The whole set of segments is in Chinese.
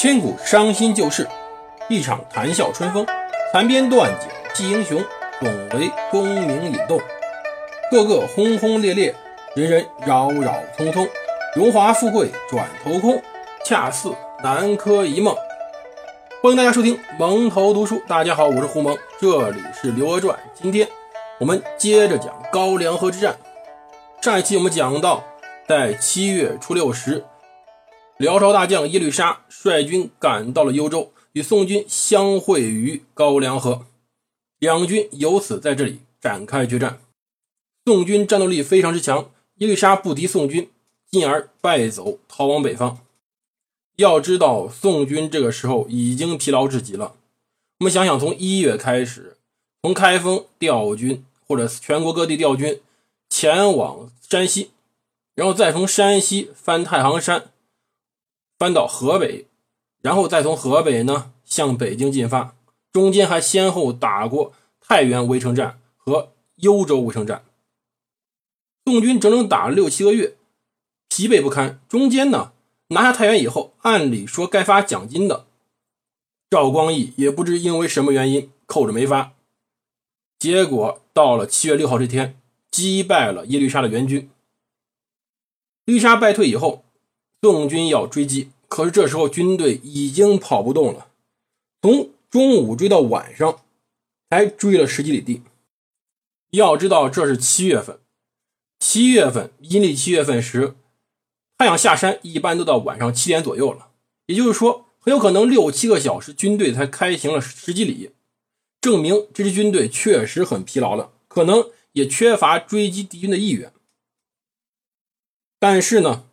千古伤心旧事，一场谈笑春风。残编断简记英雄，总为功名引动。个个轰轰烈烈，人人扰扰匆匆。荣华富贵转头空，恰似南柯一梦。欢迎大家收听蒙头读书。大家好，我是胡蒙，这里是《刘娥传》。今天我们接着讲高梁河之战。上一期我们讲到，在七月初六时。辽朝大将耶律沙率军赶到了幽州，与宋军相会于高梁河，两军由此在这里展开决战。宋军战斗力非常之强，耶律沙不敌宋军，进而败走，逃往北方。要知道，宋军这个时候已经疲劳至极了。我们想想，从一月开始，从开封调军，或者全国各地调军，前往山西，然后再从山西翻太行山。搬到河北，然后再从河北呢向北京进发，中间还先后打过太原围城战和幽州围城战。宋军整整打了六七个月，疲惫不堪。中间呢拿下太原以后，按理说该发奖金的，赵光义也不知因为什么原因扣着没发。结果到了七月六号这天，击败了耶律沙的援军。耶律沙败退以后。宋军要追击，可是这时候军队已经跑不动了。从中午追到晚上，才追了十几里地。要知道这是七月份，七月份阴历七月份时，太阳下山一般都到晚上七点左右了。也就是说，很有可能六七个小时军队才开行了十几里，证明这支军队确实很疲劳了，可能也缺乏追击敌军的意愿。但是呢？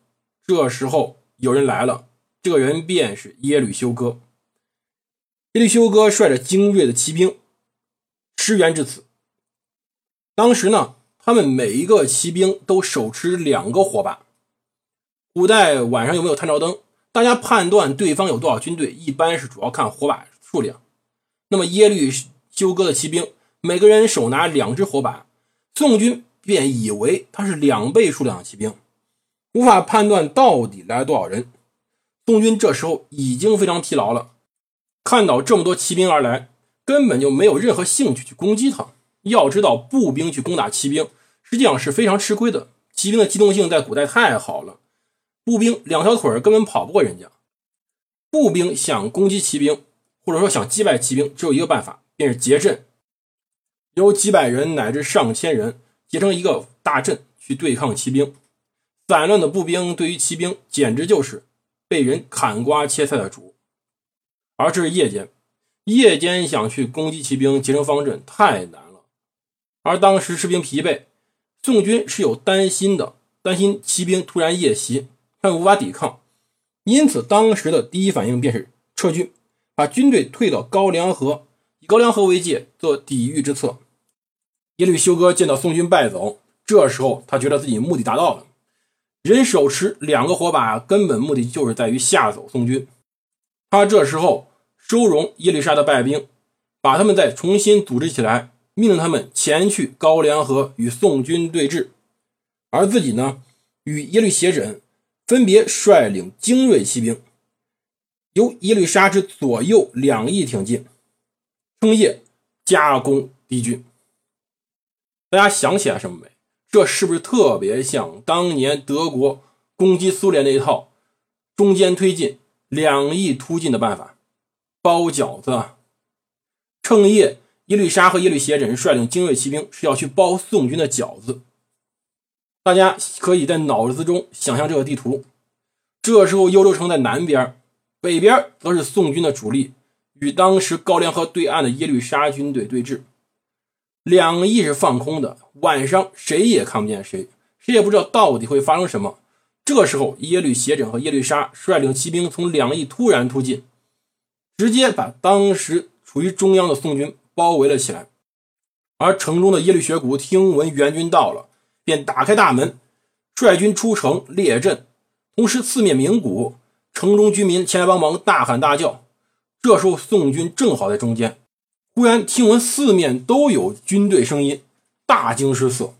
这时候有人来了，这个人便是耶律休哥。耶律休哥率着精锐的骑兵驰援至此。当时呢，他们每一个骑兵都手持两个火把。古代晚上有没有探照灯？大家判断对方有多少军队，一般是主要看火把数量。那么耶律休哥的骑兵每个人手拿两只火把，宋军便以为他是两倍数量的骑兵。无法判断到底来了多少人，宋军这时候已经非常疲劳了。看到这么多骑兵而来，根本就没有任何兴趣去攻击他。要知道，步兵去攻打骑兵，实际上是非常吃亏的。骑兵的机动性在古代太好了，步兵两条腿根本跑不过人家。步兵想攻击骑兵，或者说想击败骑兵，只有一个办法，便是结阵，由几百人乃至上千人结成一个大阵去对抗骑兵。散乱的步兵对于骑兵简直就是被人砍瓜切菜的主，而这是夜间，夜间想去攻击骑兵结成方阵太难了。而当时士兵疲惫，宋军是有担心的，担心骑兵突然夜袭，他们无法抵抗，因此当时的第一反应便是撤军，把军队退到高梁河，以高梁河为界做抵御之策。耶律休哥见到宋军败走，这时候他觉得自己目的达到了。人手持两个火把，根本目的就是在于吓走宋军。他这时候收容耶律沙的败兵，把他们再重新组织起来，命令他们前去高梁河与宋军对峙，而自己呢，与耶律斜轸分别率领精锐骑兵，由耶律沙之左右两翼挺进，称夜加攻敌军。大家想起来什么没？这是不是特别像当年德国攻击苏联那一套中间推进、两翼突进的办法？包饺子啊。趁夜，耶律沙和耶律斜轸率领精锐骑兵是要去包宋军的饺子。大家可以在脑子中想象这个地图。这时候，幽州城在南边，北边则是宋军的主力，与当时高梁河对岸的耶律沙军队对峙。两翼是放空的，晚上谁也看不见谁，谁也不知道到底会发生什么。这时候，耶律斜轸和耶律沙率领骑兵从两翼突然突进，直接把当时处于中央的宋军包围了起来。而城中的耶律学古听闻援军到了，便打开大门，率军出城列阵，同时四面鸣鼓，城中居民前来帮忙，大喊大叫。这时候，宋军正好在中间。忽然听闻四面都有军队声音，大惊失色。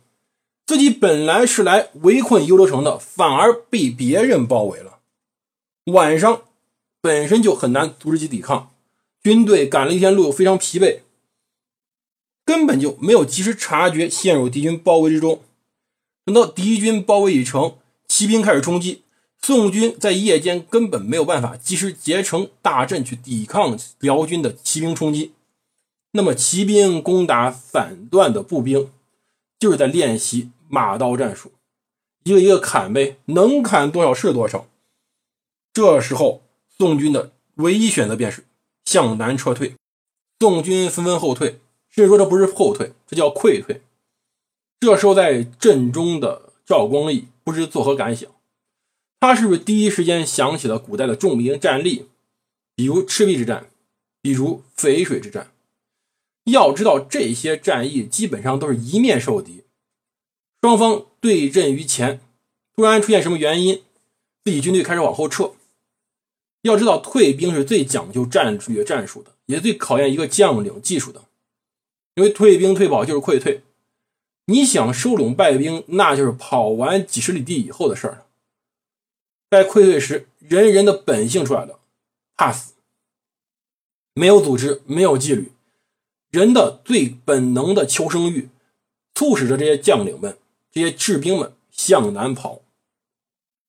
自己本来是来围困幽州城的，反而被别人包围了。晚上，本身就很难阻止其抵抗，军队赶了一天路又非常疲惫，根本就没有及时察觉陷入敌军包围之中。等到敌军包围已成，骑兵开始冲击，宋军在夜间根本没有办法及时结成大阵去抵抗辽军的骑兵冲击。那么，骑兵攻打散段的步兵，就是在练习马刀战术，一个一个砍呗，能砍多少是多少。这时候，宋军的唯一选择便是向南撤退。宋军纷纷后退，甚至说这不是后退，这叫溃退。这时候，在阵中的赵光义不知作何感想？他是不是第一时间想起了古代的重兵战例，比如赤壁之战，比如淝水之战？要知道，这些战役基本上都是一面受敌，双方对阵于前，突然出现什么原因，自己军队开始往后撤。要知道，退兵是最讲究战略战术的，也最考验一个将领技术的。因为退兵退跑就是溃退，你想收拢败兵，那就是跑完几十里地以后的事儿了。在溃退时，人人的本性出来了，怕死，没有组织，没有纪律，人的最本能的求生欲，促使着这些将领们、这些士兵们向南跑。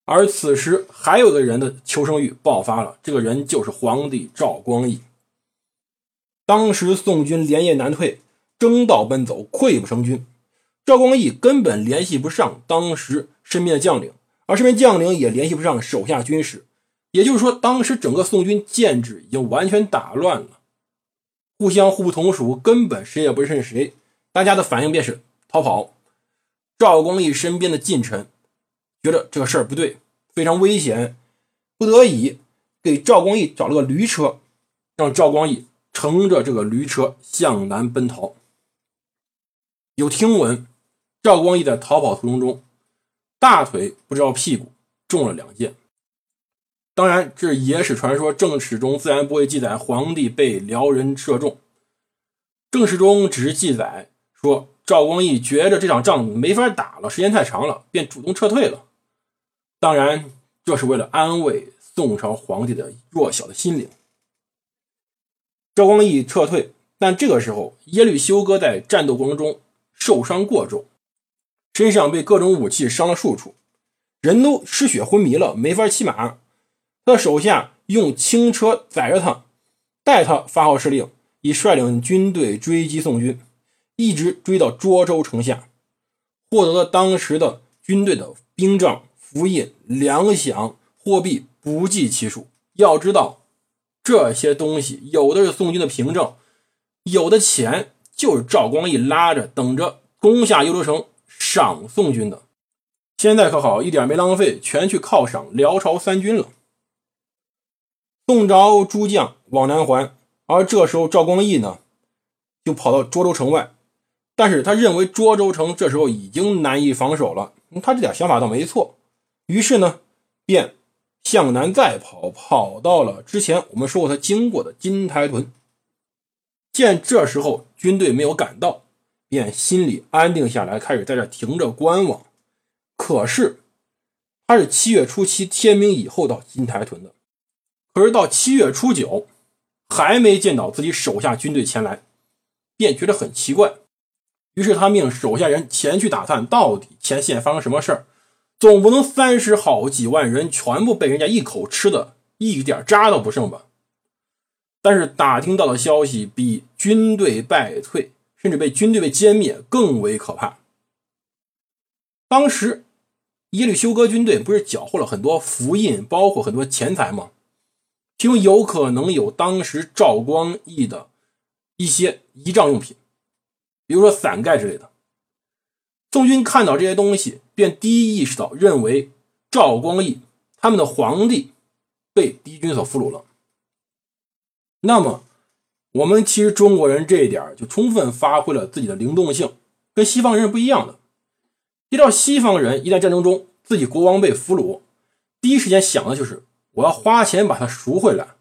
而此时，还有个人的求生欲爆发了。这个人就是皇帝赵光义。当时宋军连夜南退，争道奔走，溃不成军。赵光义根本联系不上当时身边的将领，而身边将领也联系不上手下军士。也就是说，当时整个宋军建制已经完全打乱了，互相互不同属，根本谁也不认识谁。大家的反应便是逃跑。赵光义身边的近臣。觉得这个事儿不对，非常危险，不得已给赵光义找了个驴车，让赵光义乘着这个驴车向南奔逃。有听闻，赵光义在逃跑途中中，大腿不知道屁股中了两箭。当然，这是野史传说，正史中自然不会记载皇帝被辽人射中。正史中只是记载说，赵光义觉着这场仗没法打了，时间太长了，便主动撤退了。当然，这是为了安慰宋朝皇帝的弱小的心灵。赵光义撤退，但这个时候耶律休哥在战斗过程中受伤过重，身上被各种武器伤了数处，人都失血昏迷了，没法骑马。他手下用轻车载着他，带他发号施令，以率领军队追击宋军，一直追到涿州城下，获得了当时的军队的兵帐。符印、粮饷、货币不计其数。要知道，这些东西有的是宋军的凭证，有的钱就是赵光义拉着等着攻下幽州城赏宋军的。现在可好，一点没浪费，全去犒赏辽朝三军了。宋朝诸将往南还，而这时候赵光义呢，就跑到涿州城外，但是他认为涿州城这时候已经难以防守了。他这点想法倒没错。于是呢，便向南再跑，跑到了之前我们说过他经过的金台屯。见这时候军队没有赶到，便心里安定下来，开始在这停着观望。可是他是七月初七天明以后到金台屯的，可是到七月初九还没见到自己手下军队前来，便觉得很奇怪。于是他命手下人前去打探，到底前线发生什么事儿。总不能三十好几万人全部被人家一口吃的一点渣都不剩吧？但是打听到的消息比军队败退，甚至被军队被歼灭更为可怕。当时耶律休哥军队不是缴获了很多符印，包括很多钱财吗？其中有可能有当时赵光义的一些仪仗用品，比如说伞盖之类的。宋军看到这些东西，便第一意识到，认为赵光义他们的皇帝被敌军所俘虏了。那么，我们其实中国人这一点就充分发挥了自己的灵动性，跟西方人是不一样的。依照西方人，一旦战争中自己国王被俘虏，第一时间想的就是我要花钱把他赎回来。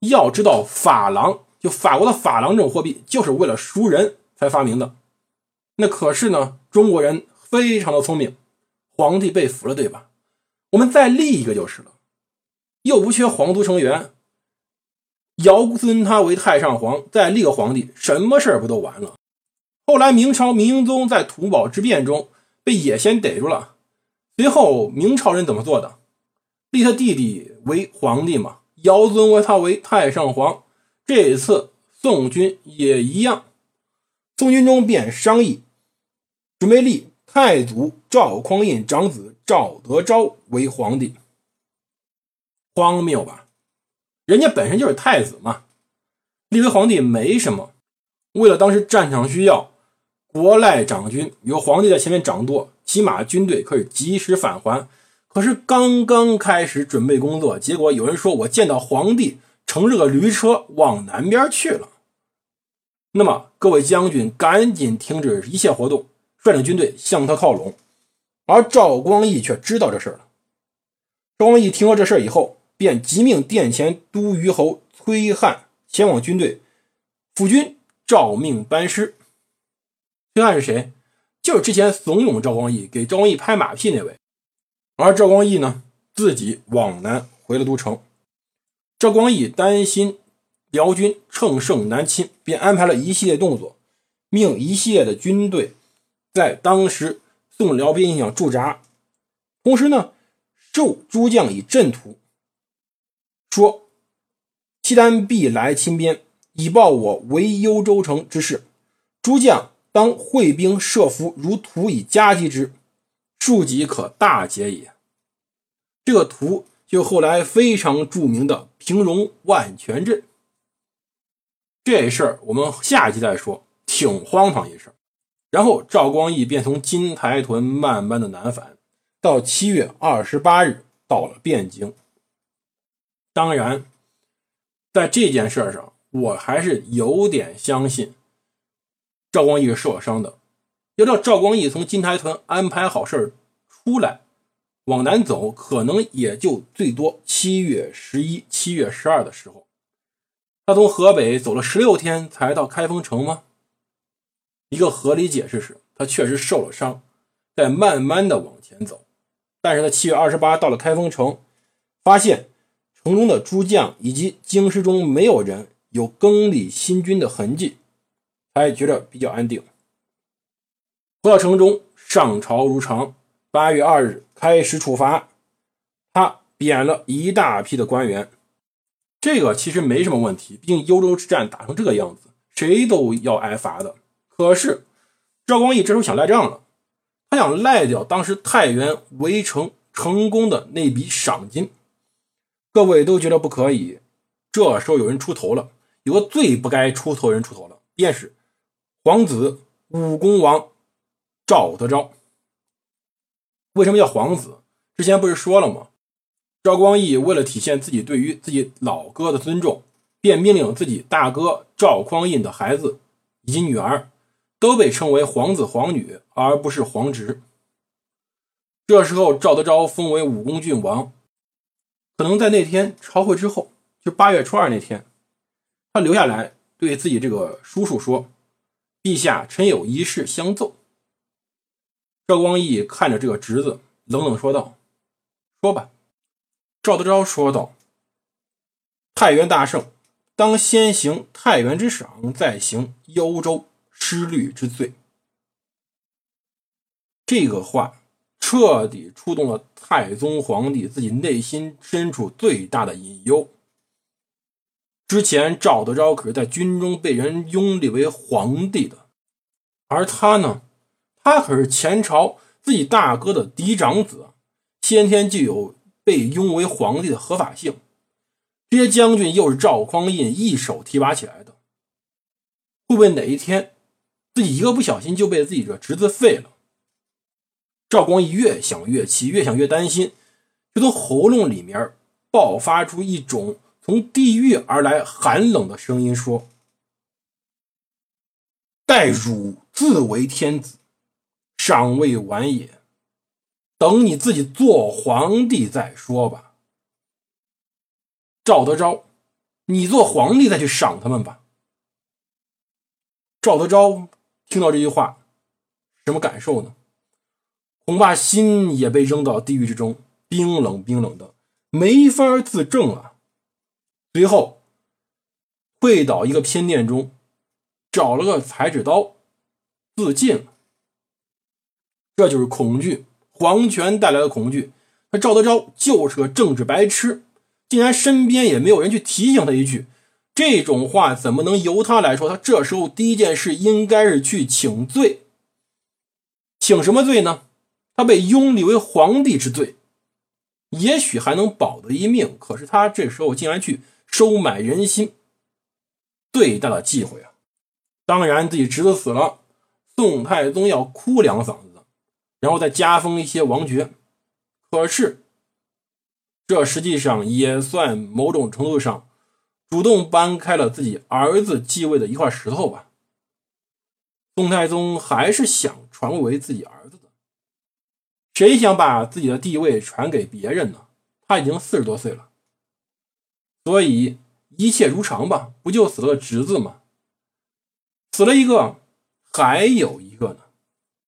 要知道，法郎就法国的法郎这种货币，就是为了赎人才发明的。那可是呢，中国人非常的聪明，皇帝被俘了，对吧？我们再立一个就是了，又不缺皇族成员，尧尊他为太上皇，再立个皇帝，什么事儿不都完了？后来明朝明英宗在土堡之变中被野先逮住了，随后明朝人怎么做的？立他弟弟为皇帝嘛，尧尊为他为太上皇。这一次宋军也一样，宋军中便商议，准备立太祖赵匡胤长子赵德昭为皇帝。荒谬吧？人家本身就是太子嘛，立为皇帝没什么。为了当时战场需要，国赖长军，有皇帝在前面掌舵，起码军队可以及时返还。可是刚刚开始准备工作，结果有人说我见到皇帝乘着个驴车往南边去了。那么各位将军赶紧停止一切活动，率领军队向他靠拢。而赵光义却知道这事儿了。赵光义听说这事儿以后。便急命殿前都虞侯崔翰前往军队辅军，诏命班师。崔翰是谁？就是之前怂恿赵光义给赵光义拍马屁那位。而赵光义呢，自己往南回了都城。赵光义担心辽军乘胜南侵，便安排了一系列动作，命一系列的军队在当时宋辽边境上驻扎，同时呢，授诸将以阵图。说：“契丹必来侵边，以报我为幽州城之事。诸将当会兵设伏，如图以夹击之，庶几可大捷也。”这个图就后来非常著名的平戎万全阵。这事儿我们下集再说，挺荒唐一事。然后赵光义便从金台屯慢慢的南返，到七月二十八日到了汴京。当然，在这件事上，我还是有点相信赵光义是受了伤的。要知道，赵光义从金台屯安排好事儿出来，往南走，可能也就最多七月十一、七月十二的时候。他从河北走了十六天才到开封城吗？一个合理解释是，他确实受了伤，在慢慢的往前走。但是他七月二十八到了开封城，发现。城中的诸将以及京师中没有人有更立新军的痕迹，才觉得比较安定。回到城中，上朝如常。八月二日开始处罚，他贬了一大批的官员。这个其实没什么问题，毕竟幽州之战打成这个样子，谁都要挨罚的。可是赵光义这时候想赖账了，他想赖掉当时太原围城成功的那笔赏金。各位都觉得不可以，这时候有人出头了，有个最不该出头人出头了，便是皇子武功王赵德昭。为什么叫皇子？之前不是说了吗？赵光义为了体现自己对于自己老哥的尊重，便命令自己大哥赵匡胤的孩子以及女儿都被称为皇子皇女，而不是皇侄。这时候赵德昭封为武功郡王。可能在那天朝会之后，就八月初二那天，他留下来对自己这个叔叔说：“陛下，臣有一事相奏。”赵光义看着这个侄子，冷冷说道：“说吧。”赵德昭说道：“太原大胜，当先行太原之赏，再行幽州失律之罪。”这个话。彻底触动了太宗皇帝自己内心深处最大的隐忧。之前赵德昭可是在军中被人拥立为皇帝的，而他呢，他可是前朝自己大哥的嫡长子，先天就有被拥为皇帝的合法性。这些将军又是赵匡胤一手提拔起来的，会不会哪一天自己一个不小心就被自己的侄子废了？赵光义越想越气，越想越担心，就从喉咙里面爆发出一种从地狱而来寒冷的声音，说：“待汝自为天子，尚未晚也。等你自己做皇帝再说吧。”赵德昭，你做皇帝再去赏他们吧。赵德昭听到这句话，什么感受呢？恐怕心也被扔到地狱之中，冰冷冰冷的，没法自证啊！随后，跪倒一个偏殿中，找了个裁纸刀自尽了。这就是恐惧，皇权带来的恐惧。他赵德昭就是个政治白痴，竟然身边也没有人去提醒他一句。这种话怎么能由他来说？他这时候第一件事应该是去请罪。请什么罪呢？他被拥立为皇帝之罪，也许还能保得一命。可是他这时候竟然去收买人心，最大的忌讳啊！当然，自己侄子死了，宋太宗要哭两嗓子，然后再加封一些王爵。可是，这实际上也算某种程度上主动搬开了自己儿子继位的一块石头吧。宋太宗还是想传位为自己儿子的，谁想把自己的地位传给别人呢？他已经四十多岁了，所以一切如常吧，不就死了个侄子吗？死了一个，还有一。